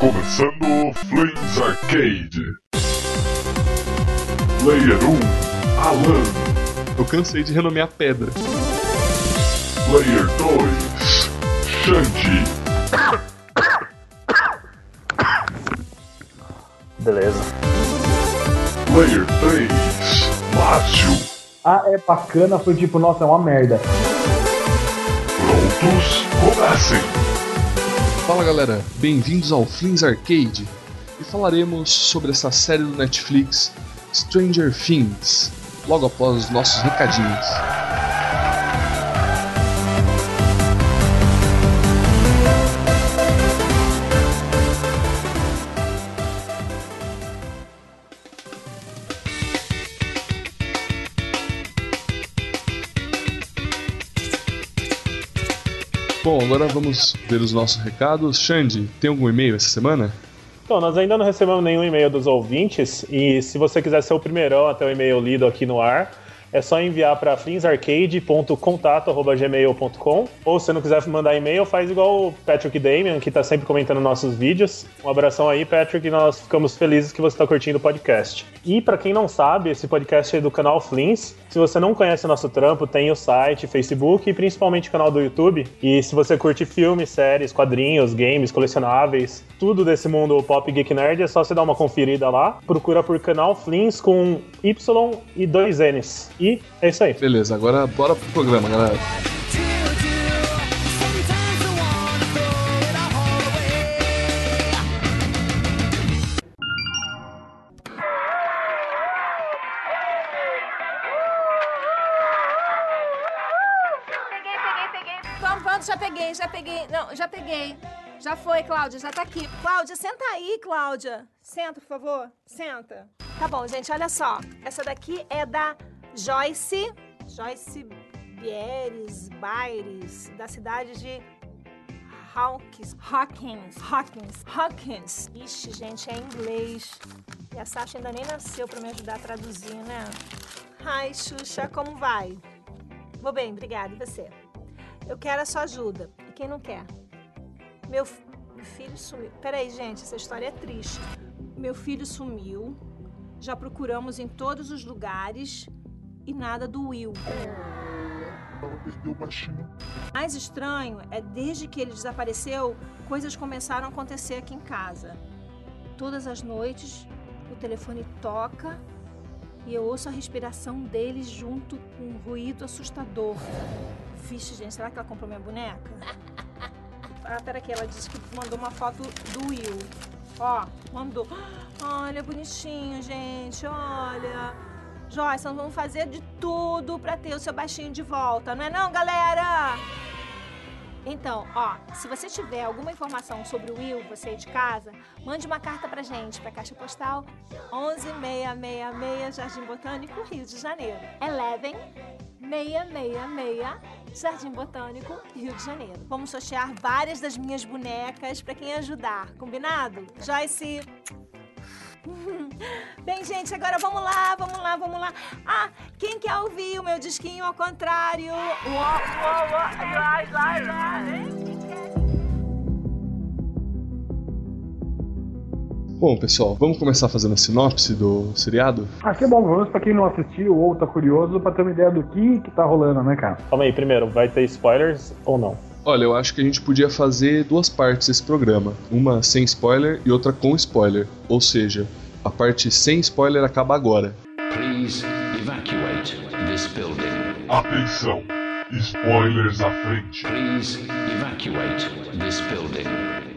Começando Flames Arcade. Player 1, Alan. Eu cansei de renomear pedra. Player 2, Shandy. Beleza. Player 3, Márcio. Ah, é bacana, foi tipo, nossa, é uma merda. Fala galera, bem-vindos ao Flins Arcade. E falaremos sobre essa série do Netflix Stranger Things, logo após os nossos recadinhos. Bom, agora vamos ver os nossos recados. Xande, tem algum e-mail essa semana? Então, nós ainda não recebemos nenhum e-mail dos ouvintes e se você quiser ser o primeirão até o e-mail lido aqui no ar, é só enviar para flinsarcade.contato.gmail.com ou se não quiser mandar e-mail, faz igual o Patrick Damian, que está sempre comentando nossos vídeos. Um abração aí, Patrick, nós ficamos felizes que você está curtindo o podcast. E para quem não sabe, esse podcast é do canal Flins. Se você não conhece o nosso trampo, tem o site, Facebook e principalmente o canal do YouTube. E se você curte filmes, séries, quadrinhos, games, colecionáveis, tudo desse mundo pop geek nerd, é só você dar uma conferida lá. Procura por canal Flins com Y e dois N's. E é isso aí. Beleza, agora bora pro programa, galera. Peguei, peguei, peguei. Pronto, pronto, já peguei, já peguei. Não, já peguei. Já foi, Cláudia, já tá aqui. Cláudia, senta aí, Cláudia. Senta, por favor. Senta. Tá bom, gente, olha só. Essa daqui é da Joyce. Joyce Bieres, Baires, da cidade de Hawkins. Hawkins. Hawkins. Hawkins. Ixi, gente, é inglês. E a Sasha ainda nem nasceu pra me ajudar a traduzir, né? Ai, Xuxa, como vai? Vou bem, obrigada. E você? Eu quero a sua ajuda. E quem não quer? Meu, f- meu filho sumiu. Peraí, gente, essa história é triste. Meu filho sumiu. Já procuramos em todos os lugares e nada do Will. Ela perdeu o baixinho. Mais estranho é desde que ele desapareceu, coisas começaram a acontecer aqui em casa. Todas as noites, o telefone toca e eu ouço a respiração dele junto com um ruído assustador. Vixe, gente, será que ela comprou minha boneca? Ah, peraí, ela disse que mandou uma foto do Will. Ó, mandou. Olha, bonitinho, gente, olha. Joyce, nós vamos fazer de tudo pra ter o seu baixinho de volta, não é não, galera? Então, ó, se você tiver alguma informação sobre o Will, você aí de casa, mande uma carta pra gente, pra Caixa Postal 11666 Jardim Botânico, Rio de Janeiro. Eleven 666 Jardim Botânico, Rio de Janeiro. Vamos sortear várias das minhas bonecas pra quem ajudar, combinado? Joyce, Bem, gente, agora vamos lá, vamos lá, vamos lá. Ah, quem quer ouvir o meu disquinho ao contrário? Bom, pessoal, vamos começar fazendo a sinopse do seriado? Ah, que bom, vamos pra quem não assistiu ou tá curioso pra ter uma ideia do que que tá rolando, né, cara? Calma aí, primeiro, vai ter spoilers ou não? Olha, eu acho que a gente podia fazer duas partes desse programa. Uma sem spoiler e outra com spoiler. Ou seja, a parte sem spoiler acaba agora. Please evacuate this building. Atenção. Spoilers à frente. Please evacuate this building.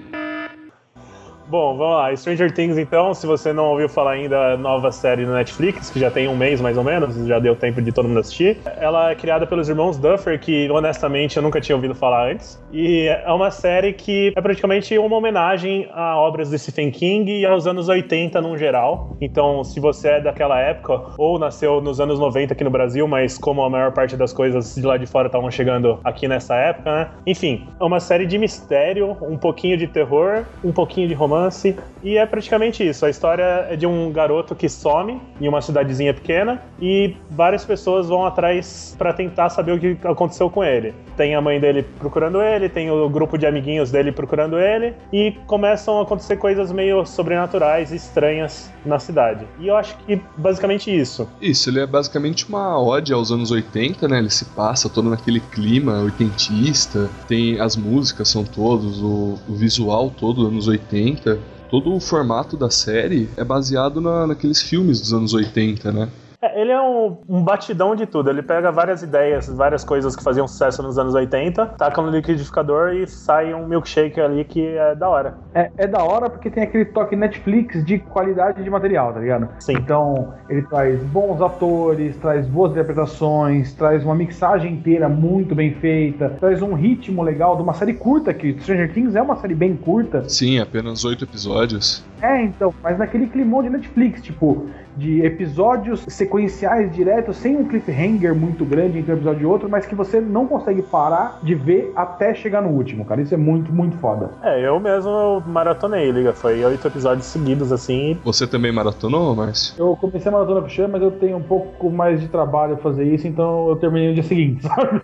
Bom, vamos lá. Stranger Things, então, se você não ouviu falar ainda, nova série no Netflix, que já tem um mês mais ou menos, já deu tempo de todo mundo assistir. Ela é criada pelos irmãos Duffer, que honestamente eu nunca tinha ouvido falar antes. E é uma série que é praticamente uma homenagem a obras do Stephen King e aos anos 80 num geral. Então, se você é daquela época, ou nasceu nos anos 90 aqui no Brasil, mas como a maior parte das coisas de lá de fora estavam chegando aqui nessa época, né? Enfim, é uma série de mistério, um pouquinho de terror, um pouquinho de romance romance. E é praticamente isso. A história é de um garoto que some em uma cidadezinha pequena e várias pessoas vão atrás para tentar saber o que aconteceu com ele. Tem a mãe dele procurando ele, tem o grupo de amiguinhos dele procurando ele e começam a acontecer coisas meio sobrenaturais e estranhas na cidade. E eu acho que basicamente isso. Isso, ele é basicamente uma ode aos anos 80, né? Ele se passa todo naquele clima oitentista, tem as músicas são todos, o, o visual todo anos 80. Todo o formato da série é baseado na, naqueles filmes dos anos 80, né? É, ele é um, um, batidão de tudo. Ele pega várias ideias, várias coisas que faziam sucesso nos anos 80, taca no liquidificador e sai um milkshake ali que é da hora. É, é da hora porque tem aquele toque Netflix de qualidade de material, tá ligado? Sim. Então, ele traz bons atores, traz boas interpretações, traz uma mixagem inteira muito bem feita, traz um ritmo legal de uma série curta, que Stranger Things é uma série bem curta. Sim, apenas oito episódios. É, então, mas naquele climão de Netflix, tipo, de episódios sequenciais diretos, sem um cliffhanger muito grande entre um episódio e outro, mas que você não consegue parar de ver até chegar no último, cara. Isso é muito, muito foda. É, eu mesmo maratonei, liga. Foi oito episódios seguidos, assim. Você também maratonou, Márcio? Eu comecei a maratona puxando, mas eu tenho um pouco mais de trabalho a fazer isso, então eu terminei no dia seguinte, sabe?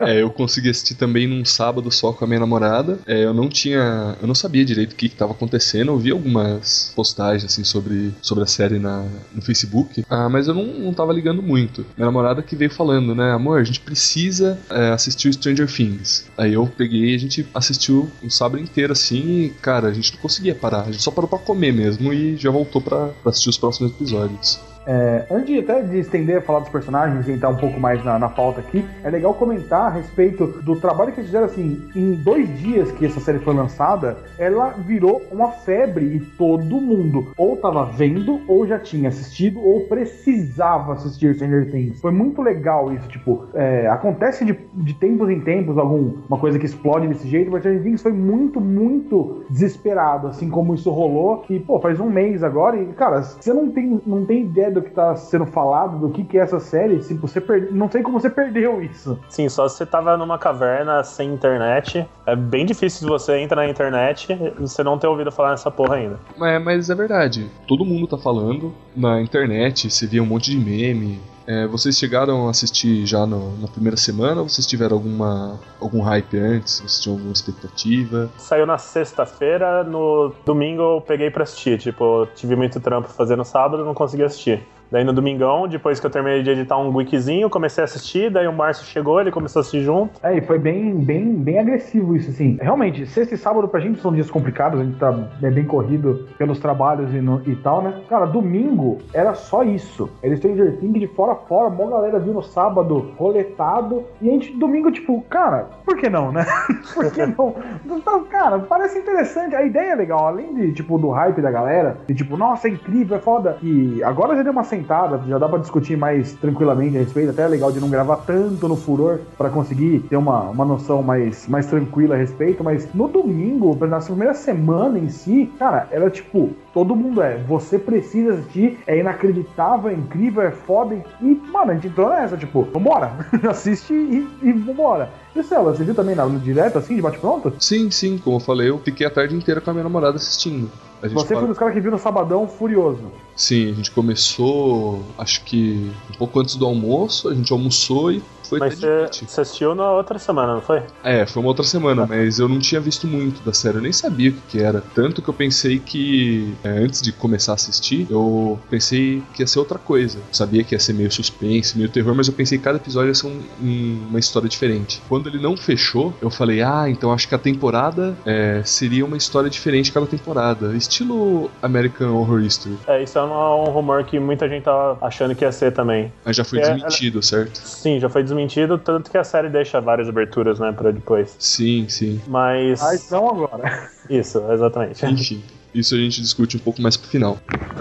É, eu consegui assistir também num sábado só com a minha namorada. É, eu não tinha. Eu não sabia direito o que estava acontecendo. Eu vi algumas postagens, assim, sobre, sobre a série na, no Facebook, ah, mas eu não, não tava ligando muito. Minha namorada que veio falando, né, amor, a gente precisa é, assistir Stranger Things. Aí eu peguei a gente assistiu um sábado inteiro assim e, cara, a gente não conseguia parar. A gente só parou pra comer mesmo e já voltou pra, pra assistir os próximos episódios. É, antes de, até de estender a falar dos personagens e entrar um pouco mais na, na pauta aqui, é legal comentar a respeito do trabalho que eles fizeram assim. Em dois dias que essa série foi lançada, ela virou uma febre e todo mundo ou tava vendo, ou já tinha assistido, ou precisava assistir Stranger Things. Foi muito legal isso, tipo, é, acontece de, de tempos em tempos alguma coisa que explode desse jeito, mas Stranger Things foi muito, muito desesperado, assim como isso rolou. E, pô, faz um mês agora, e, cara, você não tem, não tem ideia do que tá sendo falado, do que, que é essa série, se você per... não sei como você perdeu isso. Sim, só se você tava numa caverna sem internet. É bem difícil se você entra na internet e você não ter ouvido falar nessa porra ainda. É, mas é verdade. Todo mundo tá falando. Na internet, você via um monte de meme. É, vocês chegaram a assistir já no, na primeira semana ou vocês tiveram alguma, algum hype antes? Vocês tinham alguma expectativa? Saiu na sexta-feira, no domingo eu peguei pra assistir. Tipo, tive muito trampo fazendo sábado, não consegui assistir. Daí no domingão, depois que eu terminei de editar um wikizinho, comecei a assistir, daí o Márcio chegou, ele começou a assistir junto. É, e foi bem, bem, bem agressivo isso, assim. Realmente, sexta e sábado pra gente são dias complicados, a gente tá é bem corrido pelos trabalhos e, no, e tal, né? Cara, domingo era só isso. Era Stranger Things de fora a fora, maior galera viu no sábado, roletado, e a gente, domingo, tipo, cara, por que não, né? por que não? Então, cara, parece interessante, a ideia é legal, além de, tipo, do hype da galera, de tipo, nossa, é incrível, é foda, e agora já deu uma já dá pra discutir mais tranquilamente a respeito. Até é legal de não gravar tanto no furor para conseguir ter uma, uma noção mais, mais tranquila a respeito. Mas no domingo, na primeira semana em si, cara, era tipo, todo mundo é. Você precisa assistir, é inacreditável, é incrível, é foda. E, mano, a gente entrou nessa, tipo, vambora, assiste e, e vambora. E Cela, você viu também na, direto, assim, de bate-pronto? Sim, sim, como eu falei, eu fiquei a tarde inteira com a minha namorada assistindo. Você foi um dos caras que viu no sabadão furioso. Sim, a gente começou, acho que um pouco antes do almoço, a gente almoçou e foi Mas você, assistiu na outra semana, não foi? É, foi uma outra semana, mas eu não tinha visto muito da série, eu nem sabia o que, que era. Tanto que eu pensei que, é, antes de começar a assistir, eu pensei que ia ser outra coisa. Eu sabia que ia ser meio suspense, meio terror, mas eu pensei que cada episódio ia ser um- um- uma história diferente. Quando ele não fechou, eu falei, ah, então acho que a temporada é, seria uma história diferente cada temporada. Estilo American Horror History. É, isso é um, um rumor que muita gente tava achando que ia ser também. Mas já foi desmentido, certo? Sim, já foi desmentido, tanto que a série deixa várias aberturas, né, pra depois. Sim, sim. Mas. Mas não agora. Isso, exatamente. Enfim. Isso a gente discute um pouco mais pro final.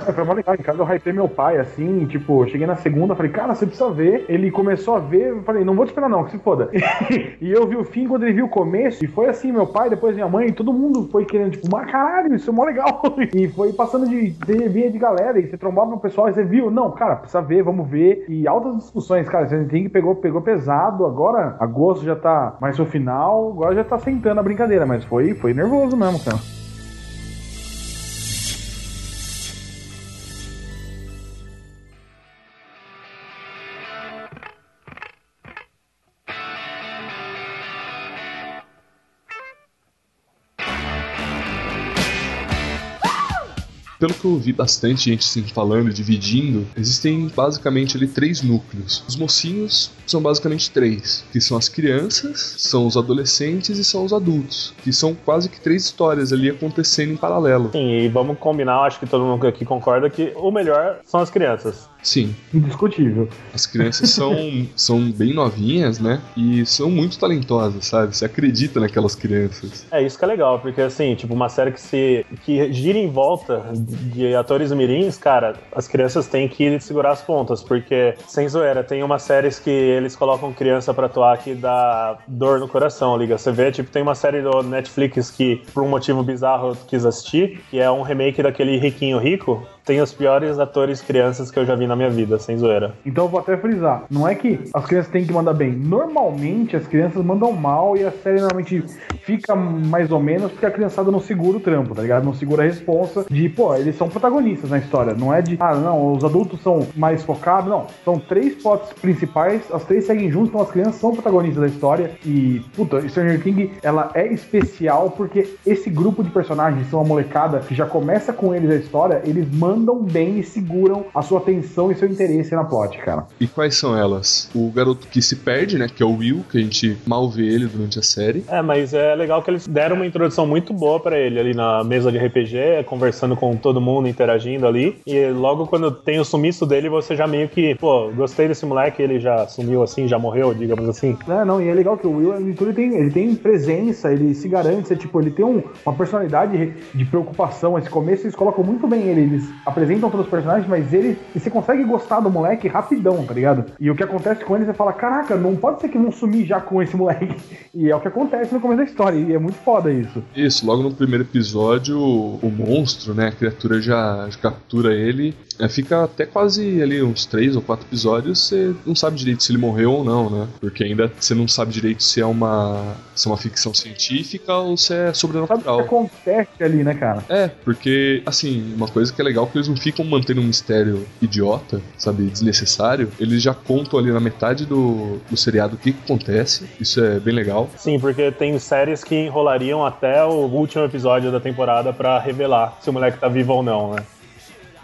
É, foi mó legal. Em casa eu hypei meu pai, assim, tipo, cheguei na segunda, falei, cara, você precisa ver. Ele começou a ver, eu falei, não vou te esperar não, que se foda. e eu vi o fim quando ele viu o começo, e foi assim, meu pai, depois minha mãe, todo mundo foi querendo, tipo, mas caralho, isso é mó legal. e foi passando de, de via de galera, e você trombava no pessoal, e você viu, não, cara, precisa ver, vamos ver. E altas discussões, cara, você tem que pegou, pegou pesado, agora agosto já tá mais no final, agora já tá sentando a brincadeira, mas foi, foi nervoso mesmo, cara. Pelo que eu ouvi bastante gente assim, falando, dividindo, existem basicamente ali três núcleos. Os mocinhos são basicamente três, que são as crianças, são os adolescentes e são os adultos, que são quase que três histórias ali acontecendo em paralelo. Sim, e vamos combinar, acho que todo mundo aqui concorda que o melhor são as crianças. Sim, Indiscutível. as crianças são, são bem novinhas, né? E são muito talentosas, sabe? Você acredita naquelas crianças. É isso que é legal, porque assim, tipo, uma série que se que gira em volta de atores mirins, cara, as crianças têm que segurar as pontas, porque sem zoeira, tem umas séries que eles colocam criança pra atuar que dá dor no coração, liga. Você vê, tipo, tem uma série do Netflix que por um motivo bizarro eu quis assistir, que é um remake daquele Riquinho Rico, tem os piores atores crianças que eu já vi na minha vida, sem zoeira. Então eu vou até frisar. Não é que as crianças têm que mandar bem. Normalmente as crianças mandam mal e a série normalmente fica mais ou menos porque a criançada não segura o trampo, tá ligado? Não segura a responsa de, pô, eles são protagonistas na história. Não é de, ah, não, os adultos são mais focados. Não. São três plots principais, as três seguem juntos, então as crianças são protagonistas da história. E, puta, Stranger Things, ela é especial porque esse grupo de personagens são uma molecada que já começa com eles a história, eles mandam bem e seguram a sua atenção e seu interesse na plot, cara. E quais são elas? O garoto que se perde, né? Que é o Will, que a gente mal vê ele durante a série. É, mas é legal que eles deram uma introdução muito boa pra ele ali na mesa de RPG, conversando com todo mundo, interagindo ali. E logo quando tem o sumiço dele, você já meio que, pô, gostei desse moleque, ele já sumiu assim, já morreu, digamos assim. É, não, e é legal que o Will, ele, ele tem, ele tem presença, ele se garante, é, tipo, ele tem um- uma personalidade de preocupação. Esse começo eles colocam muito bem ele, eles apresentam todos os personagens, mas ele, e você consegue gostar do moleque rapidão, tá ligado? E o que acontece com ele, você fala, caraca, não pode ser que vão sumir já com esse moleque. E é o que acontece no começo da história, e é muito foda isso. Isso, logo no primeiro episódio, o monstro, né? A criatura já, já captura ele. É, fica até quase ali uns três ou quatro episódios, você não sabe direito se ele morreu ou não, né? Porque ainda você não sabe direito se é uma, se é uma ficção científica ou se é Sabe o que sobrenatural. acontece ali, né, cara? É, porque, assim, uma coisa que é legal é que eles não ficam mantendo um mistério idiota, sabe, desnecessário. Eles já contam ali na metade do, do seriado o que, que acontece. Isso é bem legal. Sim, porque tem séries que enrolariam até o último episódio da temporada pra revelar se o moleque tá vivo ou não, né?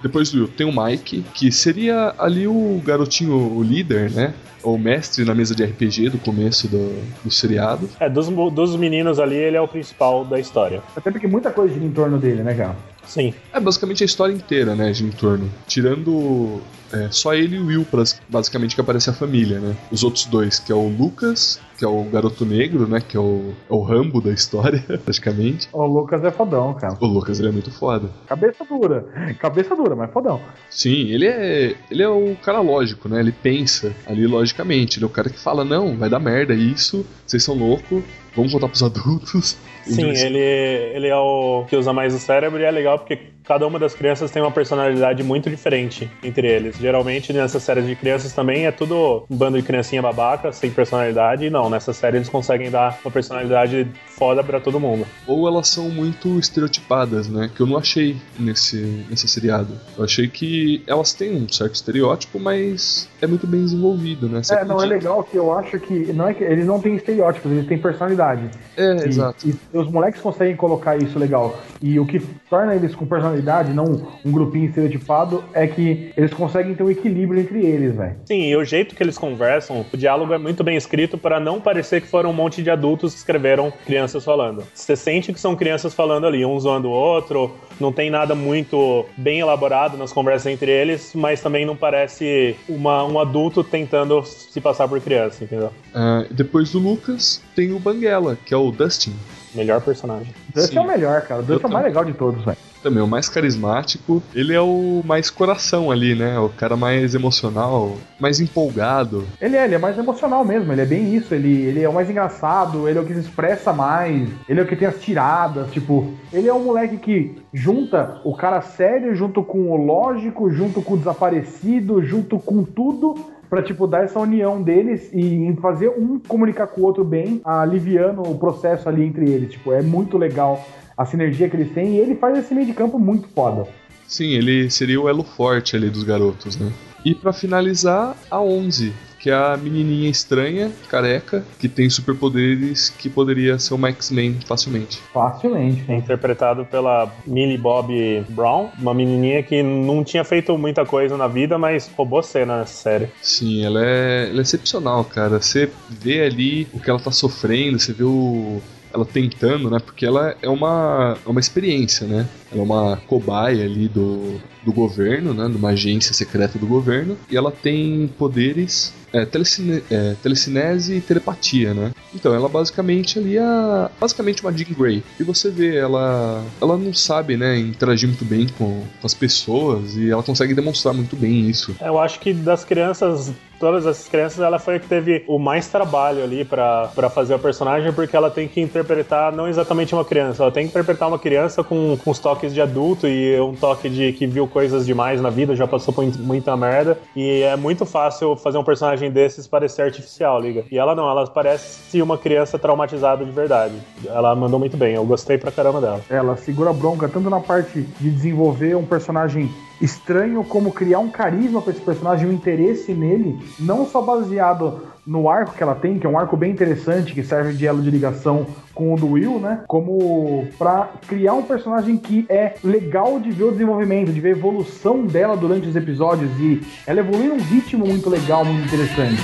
Depois do Will tem o Mike, que seria ali o garotinho, o líder, né? Ou mestre na mesa de RPG do começo do, do seriado. É, dos, dos meninos ali, ele é o principal da história. Até porque muita coisa gira em torno dele, né, cara? Sim. É basicamente a história inteira, né, de em torno. Tirando é, só ele e o Will, basicamente, que aparece a família, né? Os outros dois, que é o Lucas, que é o garoto negro, né? Que é o, é o Rambo da história, praticamente. O Lucas é fodão, cara. O Lucas, ele é muito foda. Cabeça dura. Cabeça dura, mas fodão. Sim, ele é, ele é o cara lógico, né? Ele pensa ali logicamente. Ele é o cara que fala, não, vai dar merda isso, vocês são loucos, vamos contar pros adultos. Sim, ele, ele é o que usa mais o cérebro e é legal porque cada uma das crianças tem uma personalidade muito diferente entre eles. Geralmente nessas séries de crianças também é tudo um bando de criancinha babaca, sem personalidade, e não, nessa série eles conseguem dar uma personalidade foda pra todo mundo. Ou elas são muito estereotipadas, né? Que eu não achei nesse, nesse seriado. Eu achei que elas têm um certo estereótipo, mas é muito bem desenvolvido, né? Você É, não, é acredita- legal que eu acho que. Não é que eles não têm estereótipos, eles têm personalidade. É, E- exato. E, os moleques conseguem colocar isso legal. E o que torna eles com personalidade, não um grupinho estereotipado, é que eles conseguem ter um equilíbrio entre eles, velho. Sim, e o jeito que eles conversam, o diálogo é muito bem escrito para não parecer que foram um monte de adultos que escreveram crianças falando. Você sente que são crianças falando ali, um zoando o outro, não tem nada muito bem elaborado nas conversas entre eles, mas também não parece uma- um adulto tentando se passar por criança, entendeu? Ah, depois do Lucas, tem o Banguela, que é o Dustin. Melhor personagem. Sim. é o melhor, cara. O Dustin é o mais legal de todos, velho. Também o mais carismático. Ele é o mais coração ali, né? O cara mais emocional, mais empolgado. Ele é, ele é mais emocional mesmo, ele é bem isso, ele, ele é o mais engraçado, ele é o que se expressa mais, ele é o que tem as tiradas, tipo, ele é um moleque que junta o cara sério junto com o lógico, junto com o desaparecido, junto com tudo, pra, tipo, dar essa união deles e fazer um comunicar com o outro bem, aliviando o processo ali entre eles, tipo, é muito legal a sinergia que eles têm e ele faz esse meio de campo muito foda. Sim, ele seria o elo forte ali dos garotos, né? E pra finalizar, a 11, que é a menininha estranha, careca, que tem superpoderes que poderia ser uma X-Men facilmente. Facilmente. É interpretado pela Millie Bob Brown, uma menininha que não tinha feito muita coisa na vida, mas roubou cena nessa série. Sim, ela é, ela é excepcional, cara. Você vê ali o que ela tá sofrendo, você vê o, ela tentando, né? Porque ela é uma, é uma experiência, né? Ela é uma cobaia ali do, do governo, né? De uma agência secreta do governo. E ela tem poderes é, telecine, é, telecinese e telepatia, né? Então, ela basicamente ali é basicamente uma Jean Grey. E você vê, ela ela não sabe, né, interagir muito bem com, com as pessoas e ela consegue demonstrar muito bem isso. Eu acho que das crianças todas as crianças, ela foi a que teve o mais trabalho ali pra fazer o personagem, porque ela tem que interpretar não exatamente uma criança, ela tem que interpretar uma criança com, com os toques de adulto e um toque de que viu coisas demais na vida, já passou por muita merda, e é muito fácil fazer um personagem desses parecer artificial, liga. E ela não, ela parece uma criança traumatizada de verdade. Ela mandou muito bem, eu gostei pra caramba dela. Ela segura bronca tanto na parte de desenvolver um personagem estranho, como criar um carisma pra esse personagem, um interesse nele, não só baseado no arco que ela tem, que é um arco bem interessante, que serve de elo de ligação com o do Will, né? Como pra criar um personagem que é legal de ver o desenvolvimento, de ver a evolução dela durante os episódios e ela evolui num ritmo muito legal, muito interessante.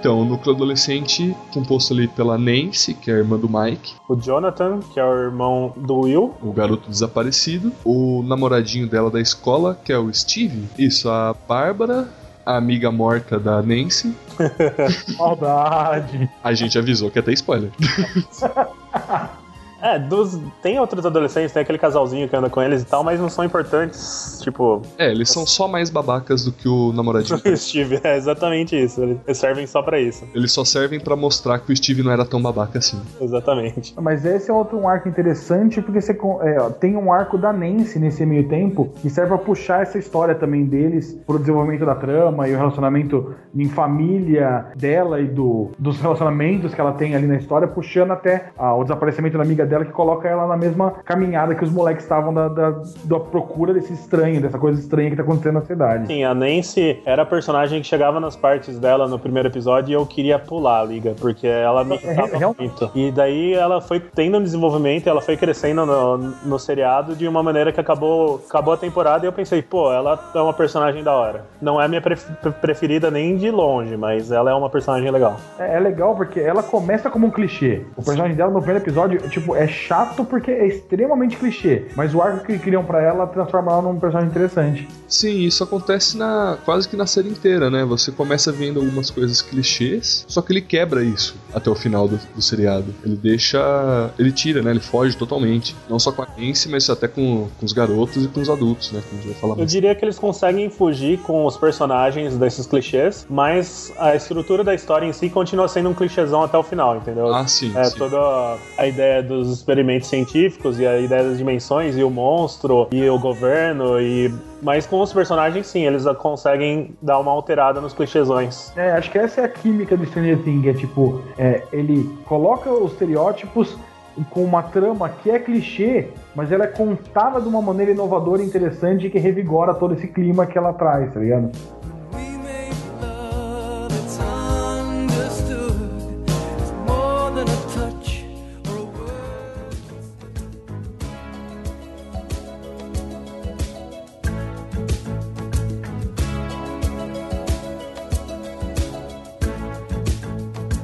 Então, o núcleo adolescente, composto ali pela Nancy, que é a irmã do Mike, O Jonathan, que é o irmão do Will, o garoto desaparecido, o namoradinho dela da escola, que é o Steve, isso, a Bárbara, a amiga morta da Nancy. Maldade. A gente avisou que ter spoiler. É, dos, tem outros adolescentes, tem aquele casalzinho que anda com eles e tal, mas não são importantes. Tipo, É, eles são só mais babacas do que o namoradinho. o Steve, é exatamente isso. Eles servem só pra isso. Eles só servem pra mostrar que o Steve não era tão babaca assim. Exatamente. Mas esse é outro um arco interessante, porque você é, ó, tem um arco da Nancy nesse meio tempo, que serve pra puxar essa história também deles pro desenvolvimento da trama e o relacionamento em família dela e do, dos relacionamentos que ela tem ali na história, puxando até ah, o desaparecimento da amiga dela, que coloca ela na mesma caminhada que os moleques estavam da, da, da procura desse estranho, dessa coisa estranha que tá acontecendo na cidade. Sim, a Nancy era a personagem que chegava nas partes dela no primeiro episódio e eu queria pular a liga, porque ela me É, irritava real- muito. E daí ela foi tendo um desenvolvimento, ela foi crescendo no, no seriado de uma maneira que acabou, acabou a temporada e eu pensei, pô, ela é uma personagem da hora. Não é a minha pref- preferida nem de longe, mas ela é uma personagem legal. É, é legal porque ela começa como um clichê. O personagem dela no primeiro episódio, tipo, é chato porque é extremamente clichê. Mas o arco que criam pra ela transforma ela num personagem interessante. Sim, isso acontece na quase que na série inteira, né? Você começa vendo algumas coisas clichês, só que ele quebra isso até o final do, do seriado. Ele deixa. Ele tira, né? Ele foge totalmente. Não só com a Nancy, mas até com, com os garotos e com os adultos, né? Que a gente vai falar Eu mais. diria que eles conseguem fugir com os personagens desses clichês, mas a estrutura da história em si continua sendo um clichêzão até o final, entendeu? Ah, sim. É sim. toda a ideia dos experimentos científicos e a ideia das dimensões e o monstro e o governo e mas com os personagens sim, eles conseguem dar uma alterada nos clichêsões. É, acho que essa é a química do Stranger Things. É tipo, é, ele coloca os estereótipos com uma trama que é clichê, mas ela é contada de uma maneira inovadora e interessante que revigora todo esse clima que ela traz, tá ligado?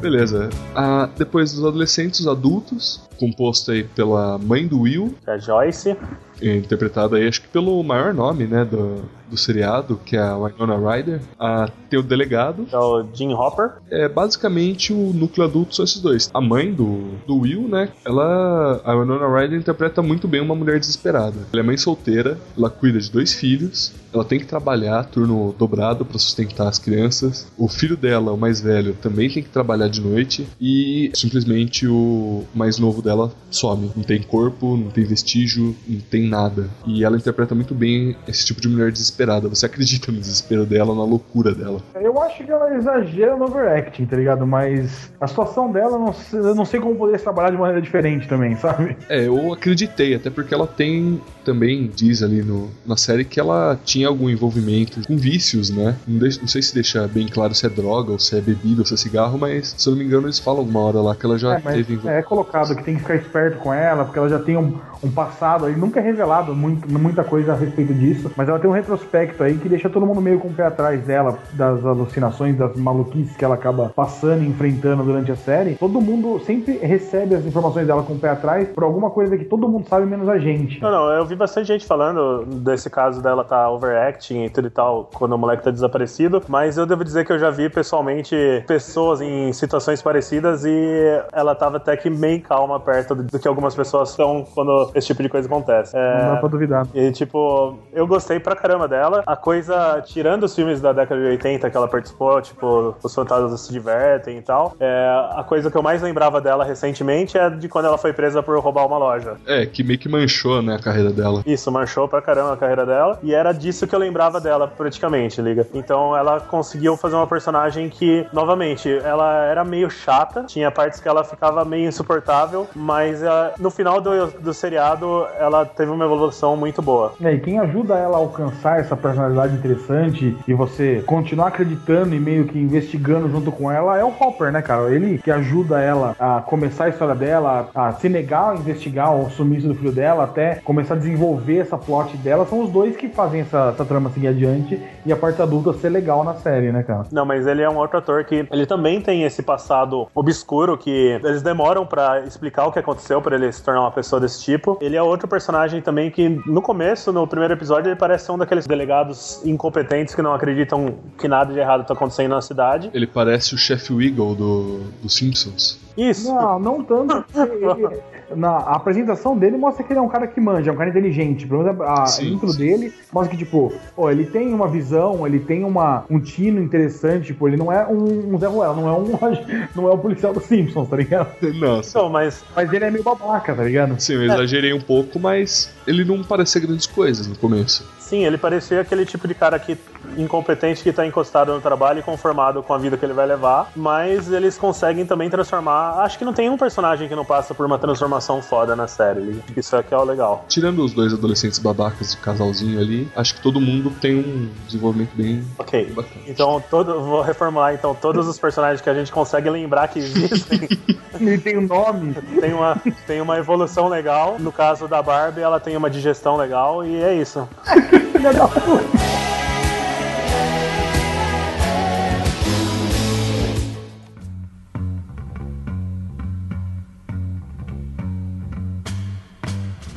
Beleza. Ah, depois dos adolescentes, os adultos, composto aí pela mãe do Will, Que é a Joyce, interpretada aí acho que pelo maior nome, né, do, do seriado, que é a Winona Ryder. Ah, tem o delegado. é o Jim Hopper, É basicamente o núcleo adulto são esses dois. A mãe do, do Will, né? Ela. A Winona Ryder interpreta muito bem uma mulher desesperada. Ela é mãe solteira, ela cuida de dois filhos, ela tem que trabalhar turno dobrado para sustentar as crianças. O filho dela, o mais velho, também tem que trabalhar de noite e simplesmente o mais novo dela some. Não tem corpo, não tem vestígio, não tem nada. E ela interpreta muito bem esse tipo de mulher desesperada. Você acredita no desespero dela, na loucura dela. Eu acho que ela exagera no overacting, tá ligado? Mas a situação dela, eu não sei, eu não sei como poderia trabalhar de maneira diferente também, sabe? É, eu acreditei, até porque ela tem também, diz ali no, na série, que ela tinha algum envolvimento com vícios, né? Não, não sei se deixa bem claro se é droga, ou se é bebida, ou se é cigarro, mas se eu não me engano, eles falam alguma hora lá que ela já É, teve envol- é colocado que tem que ficar esperto com ela, porque ela já tem um, um passado aí, nunca é revelado muito, muita coisa a respeito disso, mas ela tem um retrospecto aí que deixa todo mundo meio com o pé atrás dela, das alucinações, das maluquices que ela acaba passando e enfrentando durante a série. Todo mundo sempre recebe as informações dela com o pé atrás por alguma coisa que todo mundo sabe, menos a gente. Não, não, eu vi bastante gente falando desse caso dela tá overacting e tudo e tal, quando o moleque tá desaparecido, mas eu devo dizer que eu já vi pessoalmente pessoas em situações parecidas e ela tava até que meio calma perto do que algumas pessoas estão quando esse tipo de coisa acontece. Não dá É, pra duvidar. e, tipo, eu gostei pra caramba dela. A coisa, tirando os filmes da década de 80 que ela participou, tipo, Os Fantasmas se Divertem e tal, é, a coisa que eu mais lembrava dela recentemente é de quando ela foi presa por roubar uma loja. É, que meio que manchou, né, a carreira dela. Isso, marchou pra caramba a carreira dela. E era disso que eu lembrava dela, praticamente, liga. Então ela conseguiu fazer uma personagem que, novamente, ela era meio chata. Tinha partes que ela ficava meio insuportável. Mas ah, no final do, do seriado, ela teve uma evolução muito boa. É, e quem ajuda ela a alcançar essa personalidade interessante e você continuar acreditando e meio que investigando junto com ela é o Hopper, né, cara? Ele que ajuda ela a começar a história dela, a se negar a investigar o sumiço do filho dela, até começar a desenvolver essa plot dela. São os dois que fazem essa, essa trama seguir adiante e a parte adulta ser legal na série, né, cara? Não, mas ele é um outro ator que ele também tem esse passado obscuro que eles demoram pra explicar o que aconteceu pra ele se tornar uma pessoa desse tipo. Ele é outro personagem também que no começo, no primeiro episódio, ele parece ser um daqueles delegados incompetentes que não acreditam que nada de errado tá acontecendo na cidade. Ele parece o Chef Wiggle do, do Simpsons. Isso. Não, não tanto. ele- na a apresentação dele mostra que ele é um cara que manja, é um cara inteligente. Pelo menos a, a Sim, intro sim. dele mostra que, tipo, ó, ele tem uma visão, ele tem uma, um tino interessante, tipo, ele não é um, um Zé Ruela, não é um não é o policial dos Simpsons, tá ligado? Nossa. Então, mas Mas ele é meio babaca, tá ligado? Sim, eu exagerei um pouco, mas ele não parecia grandes coisas no começo. Sim, ele parecia aquele tipo de cara que incompetente que tá encostado no trabalho e conformado com a vida que ele vai levar. Mas eles conseguem também transformar. Acho que não tem um personagem que não passa por uma transformação foda na série. Isso é que é o legal. Tirando os dois adolescentes babacas de casalzinho ali, acho que todo mundo tem um desenvolvimento bem Ok. bacana. Então, todo, vou reformular então todos os personagens que a gente consegue lembrar que existem Ele tem um nome. tem uma, tem uma evolução legal. No caso da Barbie, ela tem uma digestão legal e é isso. Filha da puta.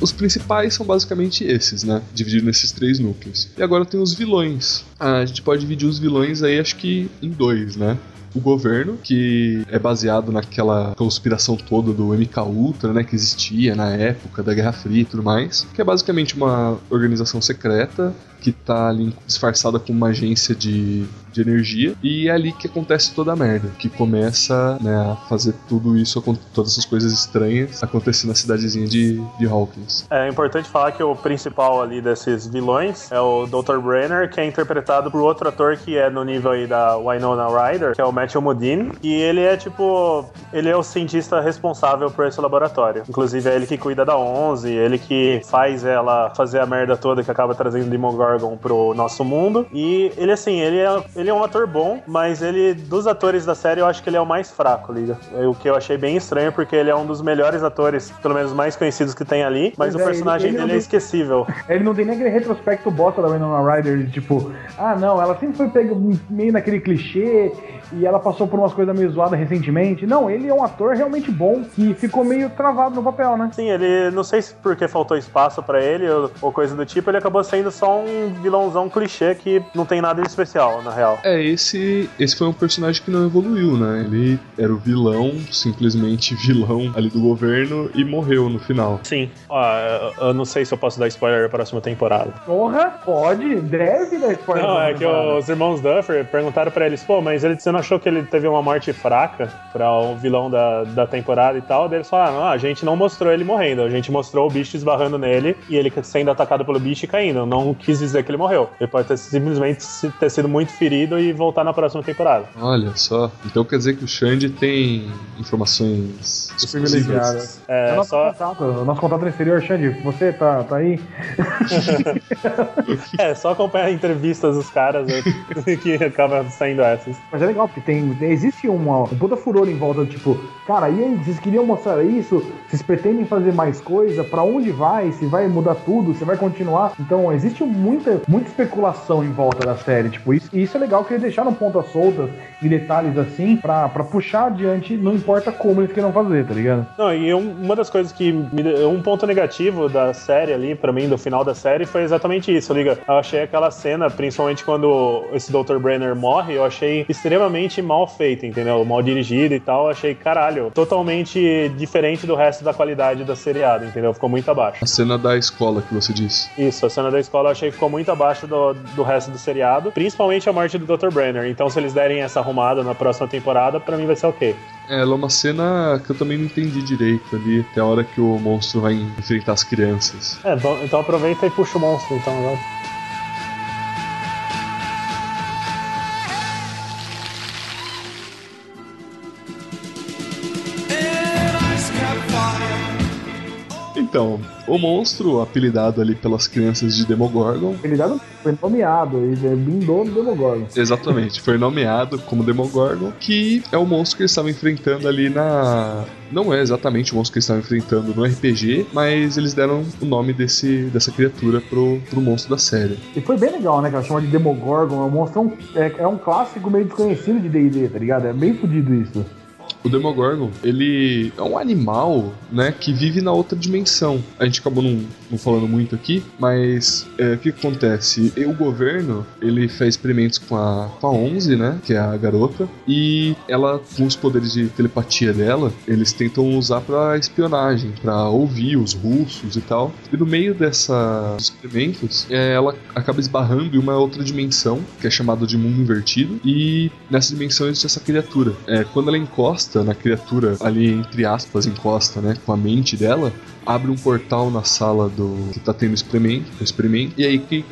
Os principais são basicamente esses, né? Dividido nesses três núcleos. E agora tem os vilões. Ah, a gente pode dividir os vilões aí, acho que em dois, né? O governo, que é baseado naquela conspiração toda do MK Ultra, né, que existia na época da Guerra Fria e tudo mais, que é basicamente uma organização secreta que tá ali disfarçada como uma agência de, de energia e é ali que acontece toda a merda, que começa né, a fazer tudo isso, todas essas coisas estranhas acontecer na cidadezinha de, de Hawkins. É importante falar que o principal ali desses vilões é o Dr. Brenner, que é interpretado por outro ator que é no nível aí da Winona Ryder, que é o Matthew Modine. E ele é tipo. Ele é o cientista responsável por esse laboratório. Inclusive, é ele que cuida da 11, ele que faz ela fazer a merda toda que acaba trazendo Demogorgon pro nosso mundo. E ele, assim, ele é, ele é um ator bom, mas ele, dos atores da série, eu acho que ele é o mais fraco, liga. É O que eu achei bem estranho, porque ele é um dos melhores atores, pelo menos mais conhecidos que tem ali, mas Pois o é, personagem ele- ele dele é tem- esquecível. Ele não tem nem aquele retrospecto bosta da Winona Ryder, de tipo, ah não, ela sempre foi pega meio naquele clichê e ela passou por umas coisas meio zoadas recentemente. Não, ele é um ator realmente bom que ficou meio travado no papel, né? Sim, ele, não sei se porque faltou espaço pra ele ou, ou coisa do tipo, ele acabou sendo só um vilãozão clichê que não tem nada de especial, na real. É, esse, esse foi um personagem que não evoluiu, né? Ele era o vilão, simplesmente vilão ali do governo e morreu no final. Sim. Ó, eu- eu não sei se eu posso dar spoiler da próxima temporada. Porra, pode, deve dar spoiler. Não, é que os irmãos Duffer perguntaram pra eles, pô, mas ele, não achou que ele teve uma morte fraca pra o vilão da, da temporada e tal? Daí eles falaram, ah, a gente não mostrou ele morrendo, a gente mostrou o bicho esbarrando nele e ele sendo atacado pelo bicho e caindo. Não quis dizer que ele morreu. Ele pode ter simplesmente ter sido muito ferido e voltar na próxima temporada. Olha só. Então quer dizer que o Xande tem informações Privilegiadas. É, É o nosso só, contato, o nosso contato no exterior, Xande, você tá, tá aí? é, só acompanhar entrevistas dos caras né, que acabam saindo essas. Mas é legal, porque tem, existe uma, um puta furor em volta, tipo, cara, e aí, vocês queriam mostrar isso? Vocês pretendem fazer mais coisa? Pra onde vai? Se vai mudar tudo? Se vai continuar? Então, existe muita, muita especulação em volta da série, tipo, isso, e isso é legal que eles deixaram pontas soltas e detalhes assim pra puxar adiante, não importa como eles queiram fazer, tá ligado? Não, e um- uma das coisas que me um ponto negativo da série ali, pra mim, do final da série, foi exatamente isso, liga. Eu achei aquela cena, principalmente quando esse Dr. Brenner morre, eu achei extremamente mal feita, entendeu? Mal dirigida e tal. Achei, caralho, totalmente diferente do resto da qualidade da seriado, entendeu? Ficou muito abaixo. A cena da escola que você disse. Isso, a cena da escola eu achei que ficou muito abaixo do, do resto do seriado, principalmente a morte do Dr. Brenner. Então, se eles derem essa arrumada na próxima temporada, pra mim vai ser ok. É, ela é uma cena que eu também não entendi direito ali, até a hora que o monstro vai enfrentar as crianças. É, então aproveita e puxa o monstro, então, agora. Então, o monstro, apelidado ali pelas crianças de Demogorgon, Ele dado, foi nomeado, ele é bindou do Demogorgon. exatamente, foi nomeado como Demogorgon, que é o monstro que eles estavam enfrentando ali na. Não é exatamente o monstro que eles estavam enfrentando no RPG, mas eles deram o nome desse, dessa criatura pro, pro monstro da série. E foi bem legal, né, cara? Chama de Demogorgon, é um monstro, é, é um clássico meio desconhecido de D&D, tá ligado? É bem fodido isso. O Demogorgon, ele é um animal, né, que vive na outra dimensão. A gente acabou não, falando muito aqui, mas é, o que acontece? E O governo, ele fez experimentos com a, com a 11, né, que é a garota, e ela, com os poderes de telepatia dela, eles tentam usar pra espionagem, pra ouvir os russos e tal. E no meio dessa, dos experimentos, é, ela acaba esbarrando em uma outra dimensão, que é chamada de mundo invertido, e nessa dimensão existe essa criatura. É, quando ela encosta na criatura, ali entre aspas, encosta, né, com a mente dela, abre um portal na sala do que tá tendo experimento, experimento e aí que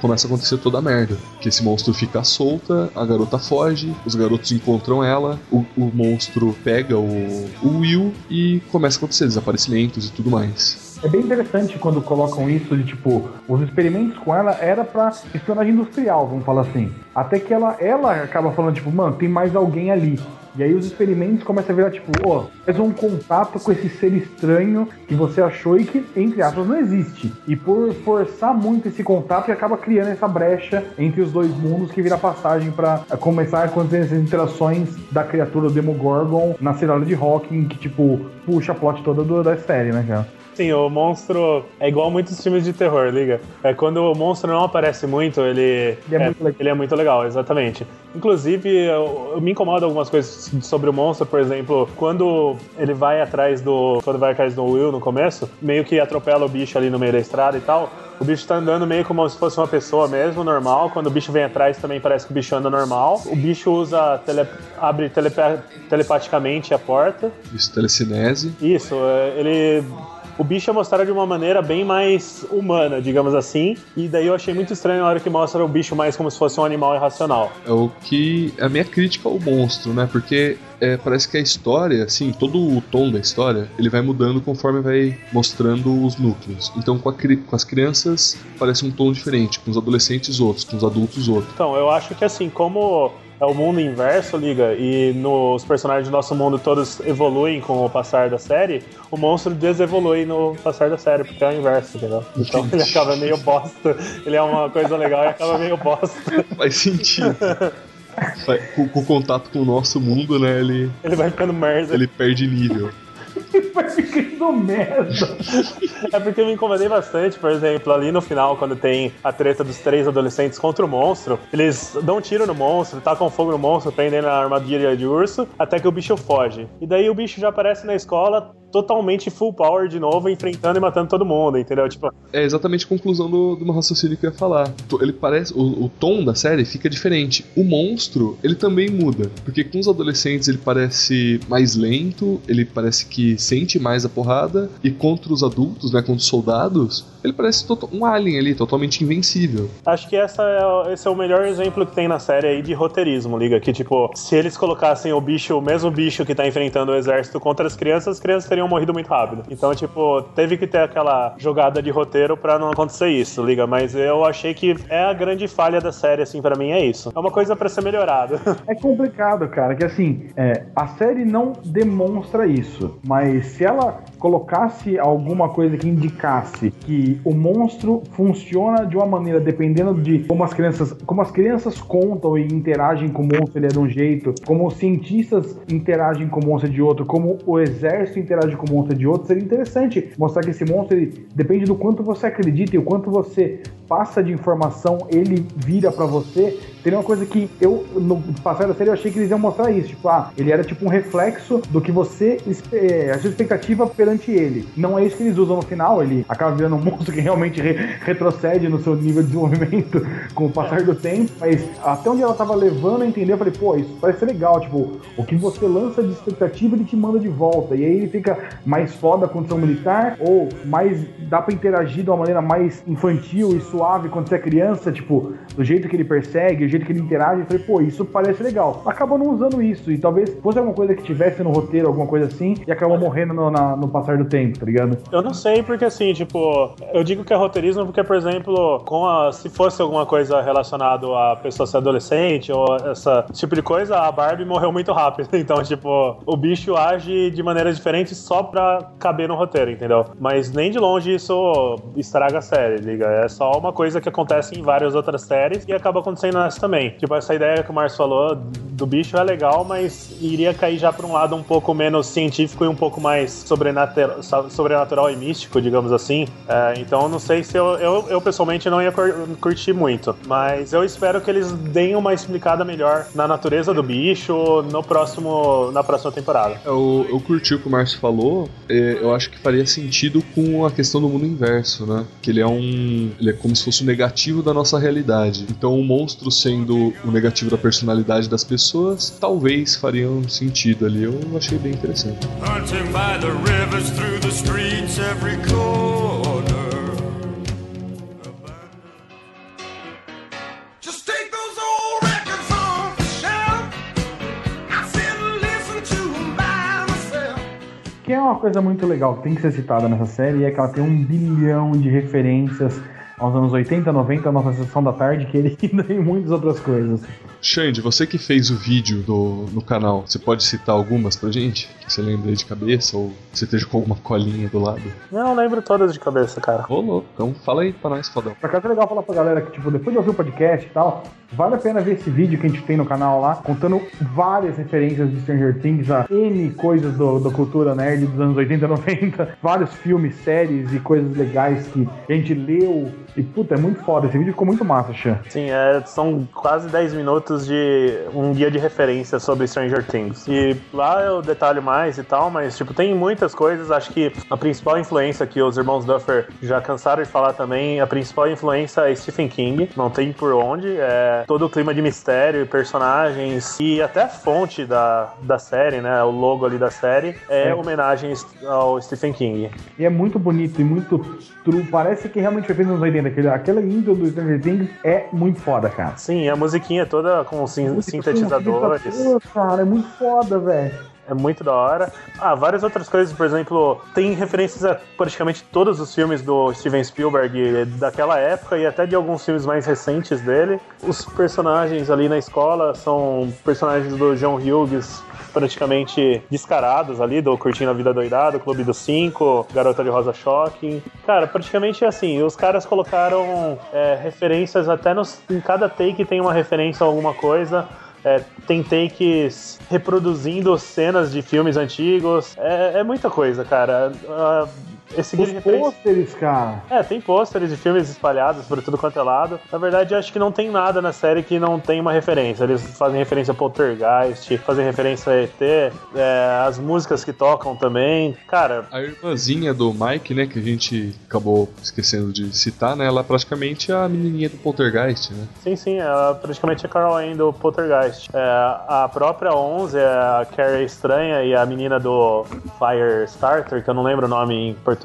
começa a acontecer toda a merda. Que esse monstro fica solta, a garota foge, os garotos encontram ela, o, o monstro pega o, o Will e começa a acontecer desaparecimentos e tudo mais. É bem interessante quando colocam isso de tipo, os experimentos com ela era pra espionagem industrial, vamos falar assim. Até que ela, ela acaba falando, tipo, mano, tem mais alguém ali. E aí os experimentos começam a virar, tipo, ó, faz um contato com esse ser estranho que você achou e que, entre aspas, não existe. E por forçar muito esse contato, acaba criando essa brecha entre os dois mundos que vira passagem pra começar a acontecer essas interações da criatura Demogorgon na cidade de Hawking, que, tipo, puxa a plot toda do- da série, né, cara? Sim, o monstro é igual muitos filmes de terror, liga. É quando o monstro não aparece muito, ele, Ele é muito legal. ele é muito legal, exatamente. Inclusive, eu, eu me incomoda algumas coisas sobre o monstro, por exemplo, quando ele vai atrás do. Quando vai atrás do Will no começo, meio que atropela o bicho ali no meio da estrada e tal. O bicho tá andando meio como se fosse uma pessoa mesmo, normal. Quando o bicho vem atrás, também parece que o bicho anda normal. O bicho usa. Tele, abre telepa- telepaticamente a porta. Isso, telecinese. Isso, é, ele. O bicho é mostrado de uma maneira bem mais humana, digamos assim. E daí eu achei muito estranho na hora que mostra o bicho mais como se fosse um animal irracional. É o que. A minha crítica ao monstro, né? Porque é, parece que a história, assim, todo o tom da história, ele vai mudando conforme vai mostrando os núcleos. Então com, a cri- com as crianças parece um tom diferente, com os adolescentes outros, com os adultos outros. Então, eu acho que assim, como é o mundo inverso, liga, e nos personagens do nosso mundo todos evoluem com o passar da série, o monstro desevolui no passar da série, porque é o inverso, entendeu? Então ele acaba meio bosta. Ele é uma coisa legal e acaba meio bosta. Faz sentido. Com, com o contato com o nosso mundo, né? Ele, Ele vai ficando merda. ele perde nível. Vai ficando merda. É porque eu me incomodei bastante, por exemplo, ali no final, quando tem a treta dos três adolescentes contra o monstro, eles dão um tiro no monstro, tacam fogo no monstro, prendem na armadilha de urso, até que o bicho foge. E daí o bicho já aparece na escola totalmente full power de novo, enfrentando e matando todo mundo, entendeu? Tipo, É exatamente a conclusão do, do meu raciocínio que eu ia falar. Ele parece. O, o tom da série fica diferente. O monstro, ele também muda. Porque com os adolescentes ele parece mais lento, ele parece que sente mais a porrada. E contra os adultos, né? Contra os soldados, ele parece um alien ali, totalmente invencível. Acho que essa é, esse é o melhor exemplo que tem na série aí de roteirismo, liga. Que, tipo, se eles colocassem o bicho, o mesmo bicho que tá enfrentando o exército contra as crianças, as crianças teriam morrido muito rápido. Então, tipo, teve que ter aquela jogada de roteiro pra não acontecer isso, liga. Mas eu achei que é a grande falha da série, assim, pra mim é isso. É uma coisa pra ser melhorada. É complicado, cara, que assim, é, a série não demonstra isso, mas se ela colocasse alguma coisa que indicasse que o monstro funciona de uma maneira dependendo de como as crianças, como as crianças contam e interagem com o monstro ele é de um jeito, como os cientistas interagem com o monstro de outro, como o exército interage com o monstro de outro, seria interessante mostrar que esse monstro ele depende do quanto você acredita e o quanto você passa de informação, ele vira pra você. Seria uma coisa que eu, no passar da série, eu achei que eles iam mostrar isso. Tipo, ah, ele era tipo um reflexo do que você, é, a sua expectativa perante ele. Não é isso que eles usam no final, ele acaba virando um monstro que realmente re- retrocede no seu nível de desenvolvimento com o passar do tempo. Mas até onde ela tava levando a entender, eu falei, pô, isso parece legal. Tipo, o que você lança de expectativa, ele te manda de volta. E aí ele fica mais foda quando um militar, ou mais dá pra interagir de uma maneira mais infantil e suave quando você é criança, tipo, do jeito que ele persegue, o jeito que ele interage. Eu falei, pô, isso parece legal. Acabou não usando isso, e talvez fosse alguma coisa que tivesse no roteiro, alguma coisa assim, e acabou morrendo no, na- no passar do tempo, tá ligado? Eu não sei, porque assim, tipo, eu digo que é roteirismo porque, por exemplo, com a, se fosse alguma coisa relacionada a pessoa ser adolescente ou essa tipo de coisa, a Barbie morreu muito rápido. Então, tipo, o bicho age de maneiras diferentes só pra caber no roteiro, entendeu? Mas nem de longe isso estraga a série, liga. É só uma coisa que acontece em várias outras séries e acaba acontecendo nessa também. Tipo, essa ideia que o Márcio falou do bicho é legal, mas iria cair já pra um lado um pouco menos científico e um pouco mais sobrenatural, sobrenatural e místico, digamos assim. É, então, não sei se eu, eu, eu pessoalmente não ia cur- curtir muito, mas eu espero que eles deem uma explicada melhor na natureza do bicho no próximo, na próxima temporada. Eu, eu curti o que o Márcio falou, eu acho que faria sentido com a questão do mundo inverso, né? Que ele é um. Ele é como se fosse o negativo da nossa realidade. Então o monstro sendo o negativo da personalidade das pessoas, talvez faria um sentido ali. Eu achei bem interessante. Hunting by the rivers, through the streets, every corner. Que é uma coisa muito legal que tem que ser citada nessa série, é que ela tem um bilhão de referências aos anos 80, 90, a nossa sessão da tarde, querida, e muitas outras coisas. Xande, você que fez o vídeo do, no canal, você pode citar algumas pra gente? Que você lembra aí de cabeça ou você esteja com alguma colinha do lado? Não, eu lembro todas de cabeça, cara. Rolou. Então fala aí pra nós, fodão. Por acaso é legal falar pra galera que, tipo, depois de ouvir o podcast e tal, vale a pena ver esse vídeo que a gente tem no canal lá, contando várias referências de Stranger Things, a N coisas do, da cultura nerd dos anos 80 e 90, vários filmes, séries e coisas legais que a gente leu. E, puta, é muito foda. Esse vídeo ficou muito massa, Xan. Sim, é, são quase 10 minutos de um guia de referência sobre Stranger Things. E lá eu detalho mais e tal, mas tipo, tem muitas coisas. Acho que a principal influência que os irmãos Duffer já cansaram de falar também, a principal influência é Stephen King. Não tem por onde. É todo o clima de mistério e personagens e até a fonte da, da série, né? O logo ali da série é, É. homenagem ao Stephen King. E é muito bonito e muito true. Parece que realmente foi feito nos 80. Aquele, aquela intro do Stranger Things é muito foda, cara. Sim, a musiquinha é toda com sin- sintetizadores. Pô, Cara, é muito foda, velho. É muito da hora. Ah, várias outras coisas, por exemplo, tem referências a praticamente todos os filmes do Steven Spielberg daquela época e até de alguns filmes mais recentes dele. Os personagens ali na escola são personagens do John Hughes praticamente descarados ali, do Curtindo a Vida Doidada, Clube dos Cinco, Garota de Rosa Shocking. Cara, praticamente assim, os caras colocaram é, referências até nos, em cada take tem uma referência a alguma coisa. É, tem takes reproduzindo cenas de filmes antigos. É, é muita coisa, cara. Ah, esse Os pôsteres, cara. É, tem pôsteres de filmes espalhados por tudo quanto é lado. Na verdade, eu acho que não tem nada na série que não tem uma referência. Eles fazem referência a Poltergeist, fazem referência a ET, é, as músicas que tocam também. Cara, A irmãzinha do Mike, né, que a gente acabou esquecendo de citar, né, ela é praticamente a menininha do Poltergeist, né? sim, sim, ela praticamente é Carol Anne do Poltergeist. É, a própria 11 é a Carrie Estranha e a menina do Firestarter, que eu não lembro o nome em português,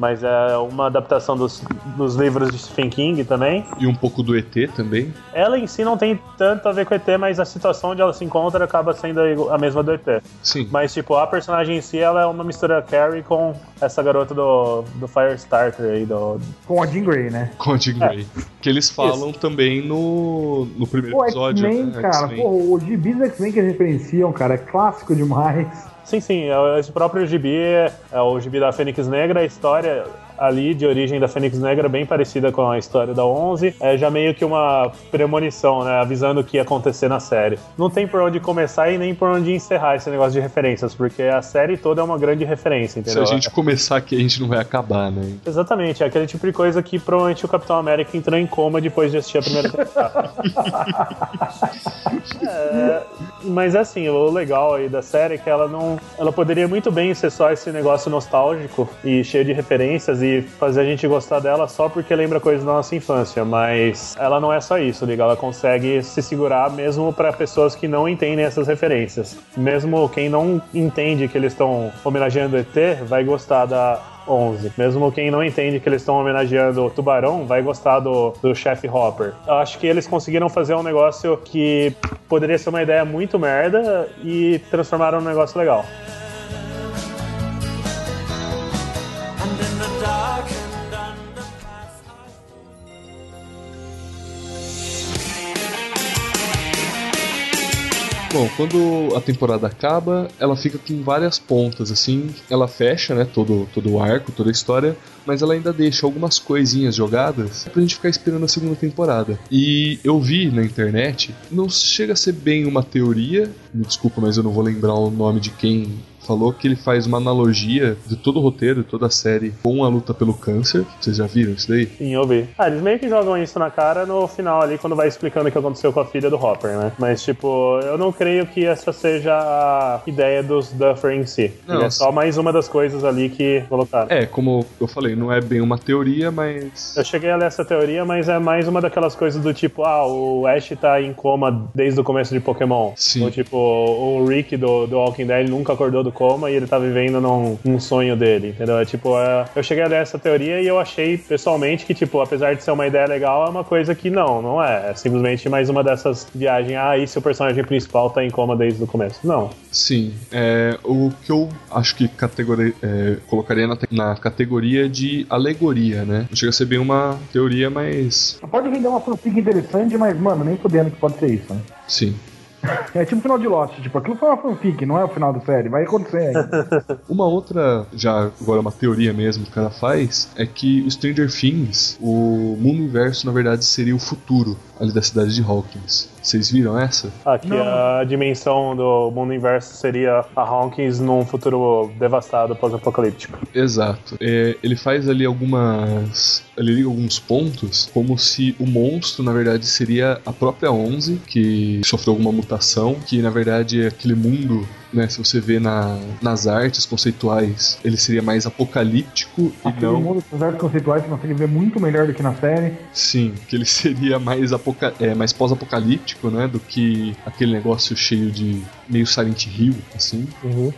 mas é uma adaptação dos, dos livros de Stephen King também. E um pouco do ET também. Ela em si não tem tanto a ver com o ET, mas a situação onde ela se encontra acaba sendo a mesma do ET. Sim. Mas, tipo, a personagem em si, ela é uma mistura Carrie com essa garota do, do Firestarter aí, do... Com a Jean Grey, né? Com a Jean Grey. Que eles falam também no, no primeiro Pô, episódio. X-Men, né? cara. Pô, os gibis X-Men que eles referenciam, cara, é clássico demais. Sim, sim, é- esse próprio gibi é o gibi da Fênix Negra, a história ali de origem da Fênix Negra bem parecida com a história da 11, é já meio que uma premonição, né, avisando o que ia acontecer na série. Não tem por onde começar e nem por onde encerrar esse negócio de referências, porque a série toda é uma grande referência, Se entendeu? a gente começar aqui, a gente não vai acabar, né? Exatamente, é aquele tipo de coisa que provavelmente o Capitão América entrou em coma depois de assistir a primeira temporada. É, mas assim, o legal aí da série é que ela não. Ela poderia muito bem ser só esse negócio nostálgico e cheio de referências e fazer a gente gostar dela só porque lembra coisas da nossa infância. Mas ela não é só isso, liga. Ela consegue se segurar mesmo para pessoas que não entendem essas referências. Mesmo quem não entende que eles estão homenageando ET vai gostar da, 11. Mesmo quem não entende que eles estão homenageando o Tubarão vai gostar do, do Chef Hopper. Eu acho que eles conseguiram fazer um negócio que poderia ser uma ideia muito merda e transformaram num negócio legal. Bom, quando a temporada acaba, ela fica com várias pontas, assim. Ela fecha, né, todo, todo o arco, toda a história, mas ela ainda deixa algumas coisinhas jogadas pra gente ficar esperando a segunda temporada. E eu vi na internet, não chega a ser bem uma teoria, me desculpa, mas eu não vou lembrar o nome de quem falou que ele faz uma analogia de todo o roteiro, de toda a série, com a luta pelo câncer. Vocês já viram isso daí? Sim, eu vi. Ah, eles meio que jogam isso na cara no final ali, quando vai explicando o que aconteceu com a filha do Hopper, né? Mas, tipo, eu não creio que essa seja a ideia dos Duffer em si. Não, é só mais uma das coisas ali que colocaram. É, como eu falei, não é bem uma teoria, mas. Eu cheguei a ler essa teoria, mas é mais uma daquelas coisas do tipo, ah, o Ash tá em coma desde o começo de Pokémon. Sim. Ou tipo, o Rick do, do Walking Dead nunca acordou do coma e ele tá vivendo num, num sonho dele, entendeu? É tipo, é, eu cheguei a ler essa teoria e eu achei pessoalmente que, tipo, apesar de ser uma ideia legal, é uma coisa que não, não é. É simplesmente mais uma dessas viagens, ah, e se o personagem principal tá em coma desde o começo? Não. Sim, é, o que eu acho que categori- é, colocaria na, na categoria de alegoria, né? Não chega a ser bem uma teoria, mas Pode render uma fanfic interessante, mas, mano, nem fudendo que pode ser isso, né? sim. É tipo o final de Lost, tipo, aquilo foi uma fanfic, não é o final da série, vai acontecer ainda. Uma outra, já agora uma teoria mesmo que o cara faz, é que o Stranger Things, o mundo inverso, na verdade, seria o futuro ali da cidade de Hawkins. Vocês viram essa? Aqui Não. a dimensão do mundo inverso seria a Hawkins num futuro devastado pós-apocalíptico. Exato. É, ele faz ali algumas. Ele liga alguns pontos, como se o monstro, na verdade, seria a própria 11, que sofreu alguma mutação, que na verdade é aquele mundo. Né, se você vê na, nas artes conceituais, ele seria mais apocalíptico e não. mundo com artes conceituais que consegue ver muito melhor do que na série. Sim, que ele seria mais, apoca é, mais pós-apocalíptico, né? Do que aquele negócio cheio de meio Silent Hill, assim.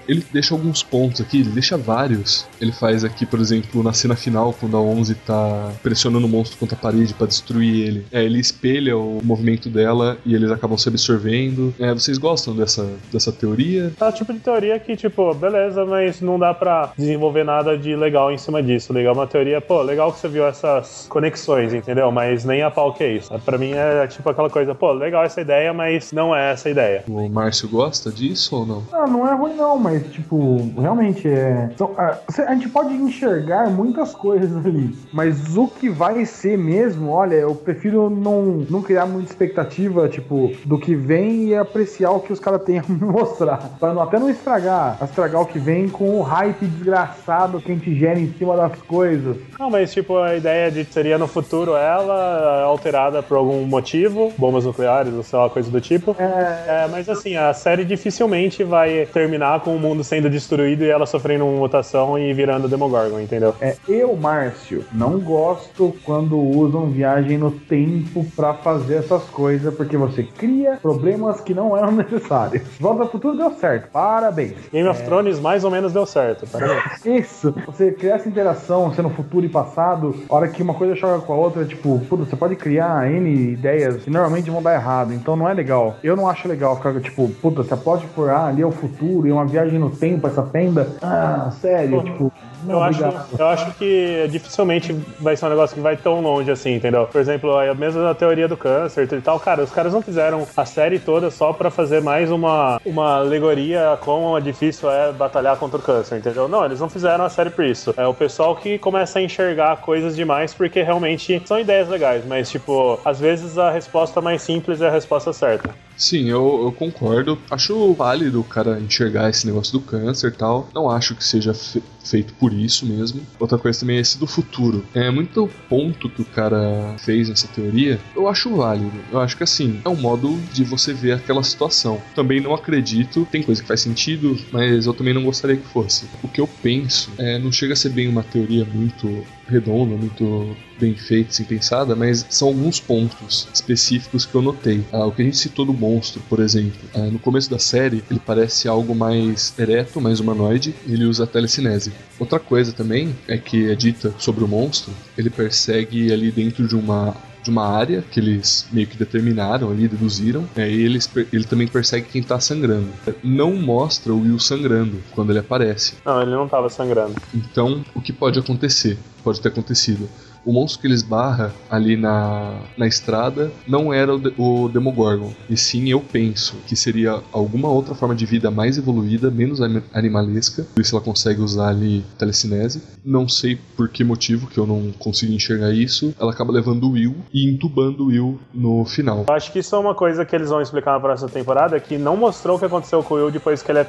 Ele deixa alguns pontos aqui, ele deixa vários. Ele faz aqui, por exemplo, na cena final, quando a 11 tá pressionando o monstro contra a parede pra destruir ele. É, ele espelha o movimento dela e eles acabam se absorvendo. É, vocês gostam dessa, dessa teoria? É o tipo de teoria que, tipo, beleza, mas não dá pra desenvolver nada de legal em cima disso. Legal, uma teoria, pô, legal que você viu essas conexões, entendeu? Mas nem a pau que é isso. Pra mim é tipo aquela coisa, pô, legal essa ideia, mas não é essa ideia. O Márcio gosta? Gosta disso ou não? Ah, não é ruim não, mas tipo, realmente é. são- ah, cê- a gente pode enxergar muitas coisas ali, mas o que vai ser mesmo, olha, eu prefiro não, não criar muita expectativa, tipo, do que vem e apreciar o que os caras têm a me mostrar. Pra não, até não estragar, estragar o que vem com o hype desgraçado que a gente gera em cima das coisas. Não, mas tipo, a ideia de seria no futuro ela alterada por algum motivo, bombas nucleares ou sei lá, coisa do tipo. É, mas assim, a série dificilmente vai terminar com o mundo sendo destruído e ela sofrendo uma mutação e virando Demogorgon, entendeu? É, eu, Márcio, não gosto quando usam viagem no tempo pra fazer essas coisas, porque você cria problemas que não eram necessários. Volta ao futuro deu certo, parabéns. Game of Thrones mais ou menos deu certo, parabéns. Isso, você criar essa interação, sendo futuro e passado, a hora que uma coisa choca com a outra, tipo, você pode criar N ideias que normalmente vão dar errado, então não é legal. Eu não acho legal ficar, tipo, puta, você pode por ah, ali é o futuro e uma viagem no tempo, essa fenda. Ah, sério, tipo, não, Eu acho, eu acho que dificilmente vai ser um negócio que vai tão longe assim, entendeu? Por exemplo, a mesma teoria do câncer e tal, cara, os caras não fizeram a série toda só pra fazer mais uma, uma alegoria a quão difícil é batalhar contra o câncer, entendeu? Não, eles não fizeram a série por isso. É o pessoal que começa a enxergar coisas demais porque realmente são ideias legais, mas tipo, às vezes a resposta mais simples é a resposta certa. Sim, eu, eu concordo. Acho válido o cara enxergar esse negócio do câncer e tal. Não acho que seja fe- feito por isso mesmo. Outra coisa também é esse do futuro. É muito ponto que o cara fez nessa teoria. Eu acho válido. Eu acho que assim, é um modo de você ver aquela situação. Também não acredito. Tem coisa que faz sentido, mas eu também não gostaria que fosse. O que eu penso é, não chega a ser bem uma teoria muito redonda, muito bem feita, assim, pensada, mas são alguns pontos específicos que eu notei. Ah, o que a gente citou do monstro, por exemplo. Ah, no começo da série, ele parece algo mais ereto, mais humanoide, e ele usa telecinese. Outra coisa também é que é dita sobre o monstro, ele persegue ali dentro de uma de uma área que eles meio que determinaram ali, deduziram, é, e eles, ele também persegue quem tá sangrando. Não mostra o Will sangrando quando ele aparece. Não, ele não tava sangrando. Então, o que pode acontecer? Pode ter acontecido. O monstro que eles barra ali na, na estrada não era o, o Demogorgon. E sim, eu penso que seria alguma outra forma de vida mais evoluída, menos ani- animalesca. Por isso ela consegue usar ali telecinese. Não sei por que motivo que eu não consigo enxergar isso. Ela acaba levando o Will e entubando o Will no final. Eu acho que isso é uma coisa que eles vão explicar na próxima temporada, que não mostrou o que aconteceu com o Will depois que ele é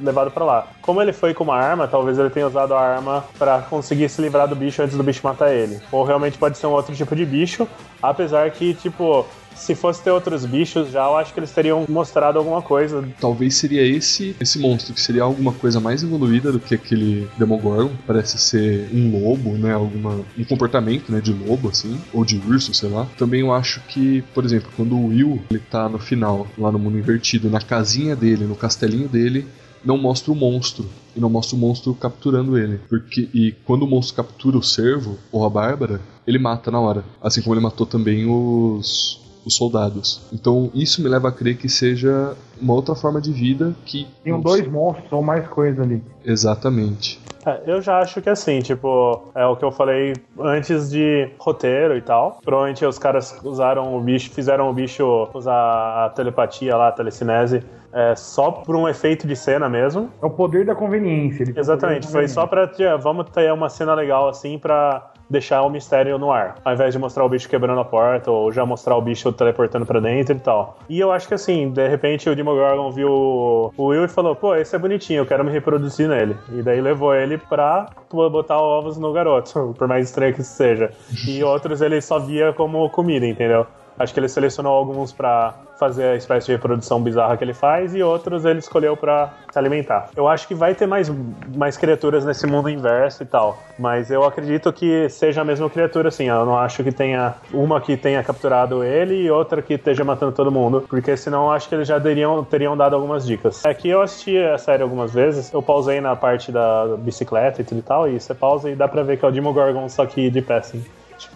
levado pra lá. Como ele foi com uma arma, talvez ele tenha usado a arma pra conseguir se livrar do bicho antes do bicho matar ele. Ou realmente pode ser um outro tipo de bicho, apesar que, tipo, se fosse ter outros bichos já, eu acho que eles teriam mostrado alguma coisa. Talvez seria esse esse monstro, que seria alguma coisa mais evoluída do que aquele Demogorgon. Parece ser um lobo, né? Alguma, um comportamento né, de lobo, assim, ou de urso, sei lá. Também eu acho que, por exemplo, quando o Will ele tá no final, lá no mundo invertido, na casinha dele, no castelinho dele, não mostra o monstro. E não mostra o monstro capturando ele. Porque, e quando o monstro captura o servo, ou a Bárbara, ele mata na hora. Assim como ele matou também os, os soldados. Então isso me leva a crer que seja uma outra forma de vida que. Tem dois monstros ou mais coisa ali. Exatamente. É, eu já acho que assim, tipo, é o que eu falei antes de roteiro e tal. Provavelmente os caras usaram o bicho, fizeram o bicho usar a telepatia lá, a telecinese, é, só por um efeito de cena mesmo. É o poder da conveniência. Exatamente, poder foi da só pra tia, vamos ter uma cena legal assim pra deixar o mistério no ar, ao invés de mostrar o bicho quebrando a porta ou já mostrar o bicho teleportando pra dentro e tal. E eu acho que assim, de repente o Demogorgon viu o Will e falou: pô, esse é bonitinho, eu quero me reproduzir nele. E daí levou ele pra botar ovos no garoto, por mais estranho que isso seja. E outros ele só via como comida, entendeu? Acho que ele selecionou alguns pra fazer a espécie de reprodução bizarra que ele faz e outros ele escolheu pra se alimentar. Eu acho que vai ter mais, mais criaturas nesse mundo inverso e tal, mas eu acredito que seja a mesma criatura assim. Eu não acho que tenha uma que tenha capturado ele e outra que esteja matando todo mundo, porque senão eu acho que eles já teriam, teriam dado algumas dicas. É que eu assisti a série algumas vezes, eu pausei na parte da bicicleta e tudo e tal, e você pausa e dá pra ver que é o Demogorgon, só que de pé assim.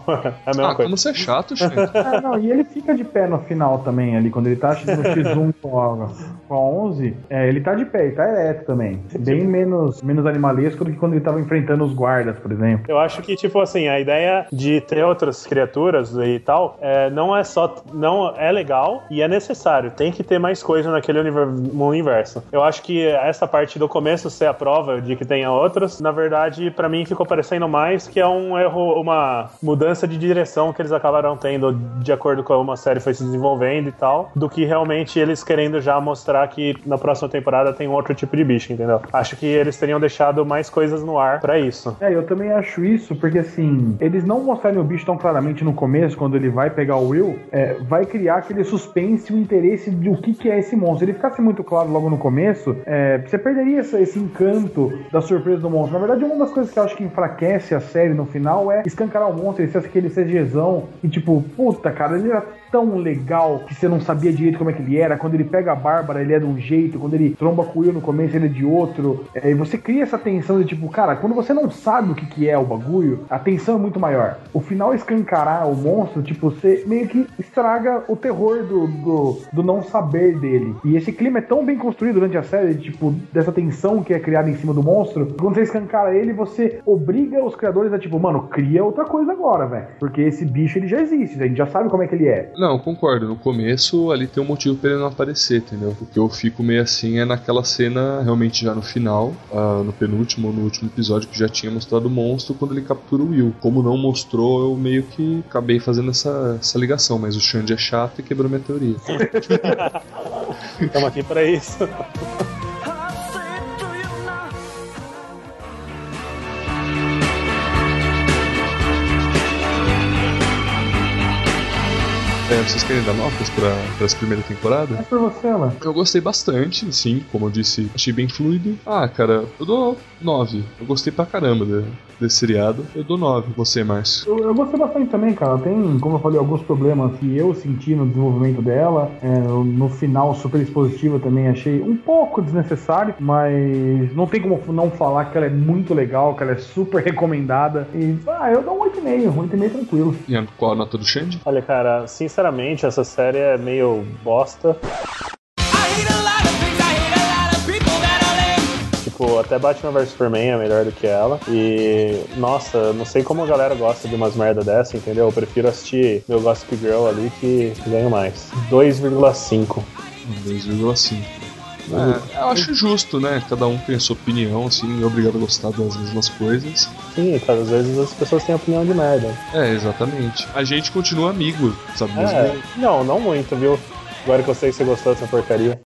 É a mesma Ah, coisa. como você é chato, gente. É, não, e ele fica de pé no final também, ali, quando ele tá no X1 com a, com a 11, é, ele tá de pé, ele tá ereto também. Bem menos, menos animalesco do que quando ele tava enfrentando os guardas, por exemplo. Eu acho que, tipo assim, a ideia de ter outras criaturas e tal, é, não é só. Não é legal e é necessário. Tem que ter mais coisa naquele univer- universo. Eu acho que essa parte do começo ser a prova de que tenha outras, na verdade, pra mim ficou parecendo mais que é um erro, uma mudança de direção que eles acabaram tendo de acordo com como a série foi se desenvolvendo e tal, do que realmente eles querendo já mostrar que na próxima temporada tem um outro tipo de bicho, entendeu? Acho que eles teriam deixado mais coisas no ar pra isso. É, eu também acho isso, porque assim, eles não mostrarem o bicho tão claramente no começo, quando ele vai pegar o Will, é, vai criar aquele suspense o interesse de o que, que é esse monstro. Se ele ficasse muito claro logo no começo, é, você perderia essa- esse encanto da surpresa do monstro. Na verdade, uma das coisas que eu acho que enfraquece a série no final é escancarar o monstro, ele ser aquele CGzão e tipo, puta, cara, ele era tão legal que você não sabia direito como é que ele era. Quando ele pega a Bárbara, ele é de um jeito. Quando ele tromba com o Will no começo, ele é de outro. É, e você cria essa tensão de tipo, cara, quando você não sabe o que, que é o bagulho, a tensão é muito maior. O final escancarar o monstro, tipo, você meio que estraga o terror do, do, do não saber dele. E esse clima é tão bem construído durante a série, tipo, dessa tensão que é criada em cima do monstro. Quando você escancara ele, você obriga os criadores a, tipo, mano, cria outra coisa agora, velho. Porque esse bicho ele já existe, a gente já sabe como é que ele é. Não, concordo. No começo ali tem um motivo pra ele não aparecer, entendeu? O que eu fico meio assim é naquela cena, realmente já no final, ah, no penúltimo no último episódio que já tinha mostrado o monstro quando ele captura o Will. Como não mostrou, eu meio que acabei fazendo essa, essa ligação, mas o Xande é chato e quebrou minha teoria. Estamos aqui pra isso. É, vocês querem dar notas pra, pra essa primeira temporada? É por você, ela. Eu gostei bastante, sim, como eu disse, achei bem fluido. Ah, cara, eu dou 9. Eu gostei pra caramba de- desse seriado. Eu dou 9. Você, Márcio? Eu, eu gostei bastante também, cara. Tem, como eu falei, alguns problemas que eu senti no desenvolvimento dela. É, no final, super expositiva também achei um pouco desnecessário, mas não tem como não falar que ela é muito legal, que ela é super recomendada. E, ah, eu dou um 8,5, um 8,5 tranquilo. E qual a nota do Xande? Olha, cara, sinceramente, essa série é meio bosta. Tipo, até Batman vs Superman é melhor do que ela. E, nossa, não sei como a galera gosta de umas merda dessa, entendeu? Eu prefiro assistir meu Gossip Girl ali que ganho mais. 2,5. 2,5. É, eu acho justo, né? Cada um tem a sua opinião, assim, não é obrigado a gostar das mesmas coisas. Sim, cara, às vezes as pessoas têm opinião de merda. É, exatamente. A gente continua amigo, sabe? É, Mesmo? não, não muito, viu? Agora que eu sei que você gostou dessa porcaria.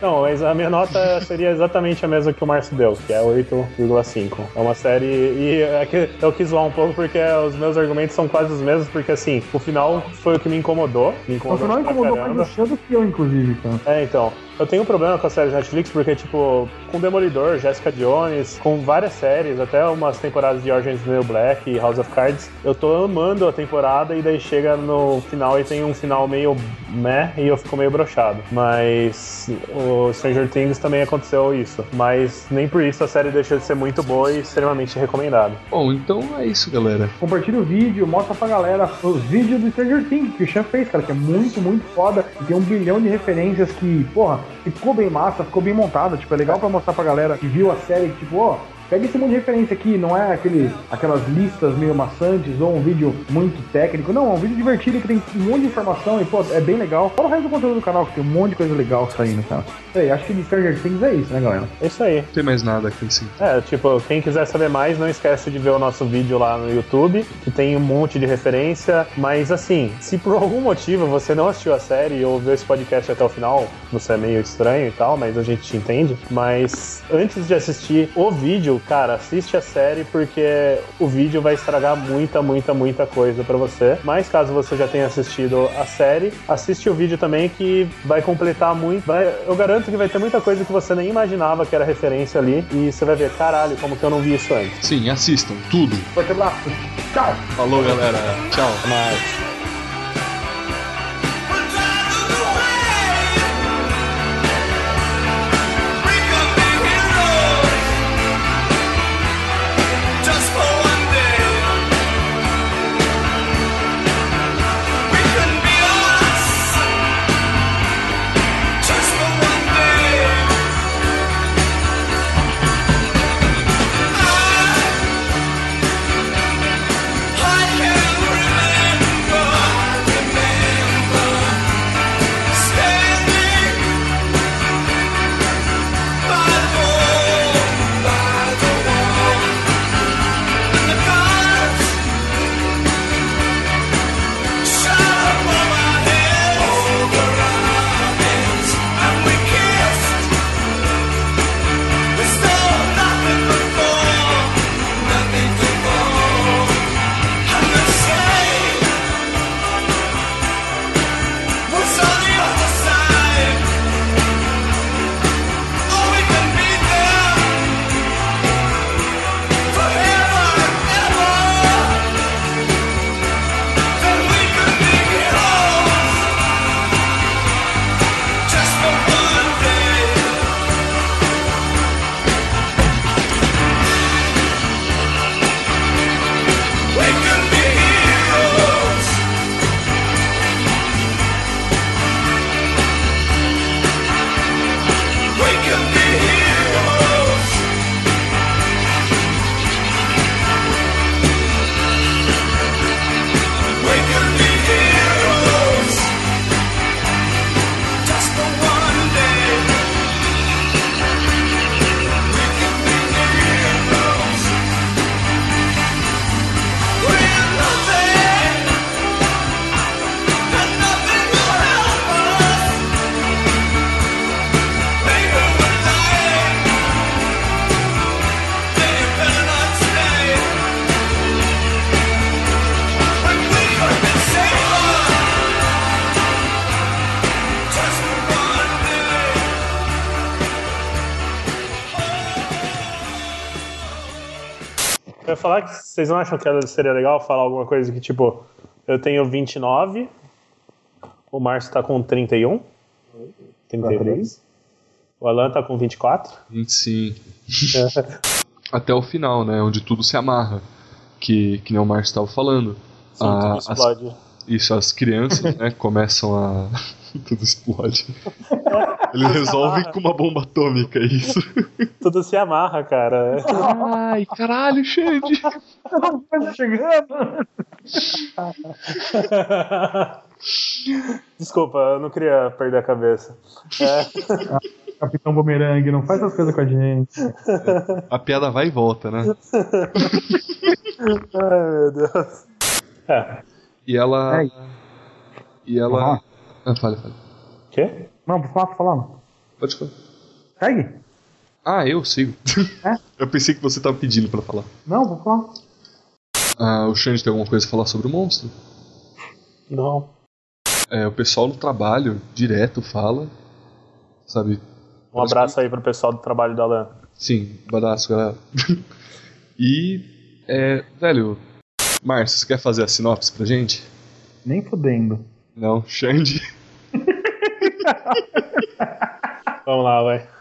Não, mas a minha nota seria exatamente a mesma que o Márcio deu, que é 8,5. É uma série. E é que eu quis zoar um pouco porque os meus argumentos são quase os mesmos, porque assim, o final foi o que me incomodou. Me incomodou. final pra incomodou mais o do que eu, inclusive, cara. É, então. Eu tenho um problema com as séries Netflix porque, tipo, com Demolidor, Jessica Jones, com várias séries, até umas temporadas de Orange is the New Black e House of Cards, eu tô amando a temporada e daí chega no final e tem um final meio meh e eu fico meio brochado. Mas o Stranger Things também aconteceu isso. Mas nem por isso a série deixou de ser muito boa e extremamente recomendada. Bom, então é isso, galera. Compartilha o vídeo, mostra pra galera os vídeos do Stranger Things que o Xan fez, cara, que é muito, muito foda. E tem um bilhão de referências que, porra, ficou bem massa, ficou bem montada. Tipo, é legal pra mostrar pra galera que viu a série, que, tipo, ó. Pega esse monte de referência aqui, não é aquele, aquelas listas meio maçantes ou um vídeo muito técnico. Não, é um vídeo divertido que tem um monte de informação e, pô, é bem legal. Fora o resto do conteúdo do canal, que tem um monte de coisa legal saindo, cara. Isso aí, acho que de Stranger Things é isso, né, galera? É isso aí. Não tem mais nada aqui assim. É, tipo, quem quiser saber mais, não esquece de ver o nosso vídeo lá no YouTube, que tem um monte de referência. Mas assim, se por algum motivo você não assistiu a série e ouviu esse podcast até o final, você é meio estranho e tal, mas a gente te entende. Mas antes de assistir o vídeo, cara, assiste a série porque o vídeo vai estragar muita, muita, muita coisa pra você. Mas caso você já tenha assistido a série, assiste o vídeo também que vai completar muito. vai- eu garanto que vai ter muita coisa que você nem imaginava que era referência ali. E você vai ver, caralho, como que eu não vi isso antes. Sim, assistam, tudo. Forte abraço. Tchau! Falou, galera. Tchau. Mas. Eu ia falar que vocês não acham que seria legal falar alguma coisa que, tipo, eu tenho 29, o Márcio tá com 31, 32, o Alan tá com 24. 25. Até o final, né? Onde tudo se amarra. Que, que nem o Márcio estava falando. Sim, Ah, tudo as- explode. Isso, as crianças, né, começam a. tudo explode. Eles resolvem com uma bomba atômica é isso. Tudo se amarra, cara. Ai, caralho, Xande! Tá chegando. Desculpa, eu não queria perder a cabeça. É, Capitão Bumerangue, não faz essas coisas com a gente. A piada vai e volta, né? ai, meu Deus. É, E ela. É. E ela. Aham. Ah, fala, fala. o quê? Não, por falar, por falar. não. Pode falar. Segue? Ah, eu sigo. É? Eu pensei que você tava pedindo pra falar. Não, por falar. Ah, o Xande tem alguma coisa a falar sobre o monstro? Não. É, o pessoal no trabalho, direto, fala. Sabe? Um abraço aí pro pessoal do trabalho da Alan. Sim, badaço, galera. e. É. Velho. Márcio, você quer fazer a sinopse pra gente? Nem fudendo. Não, Xande. Vamos lá, vai.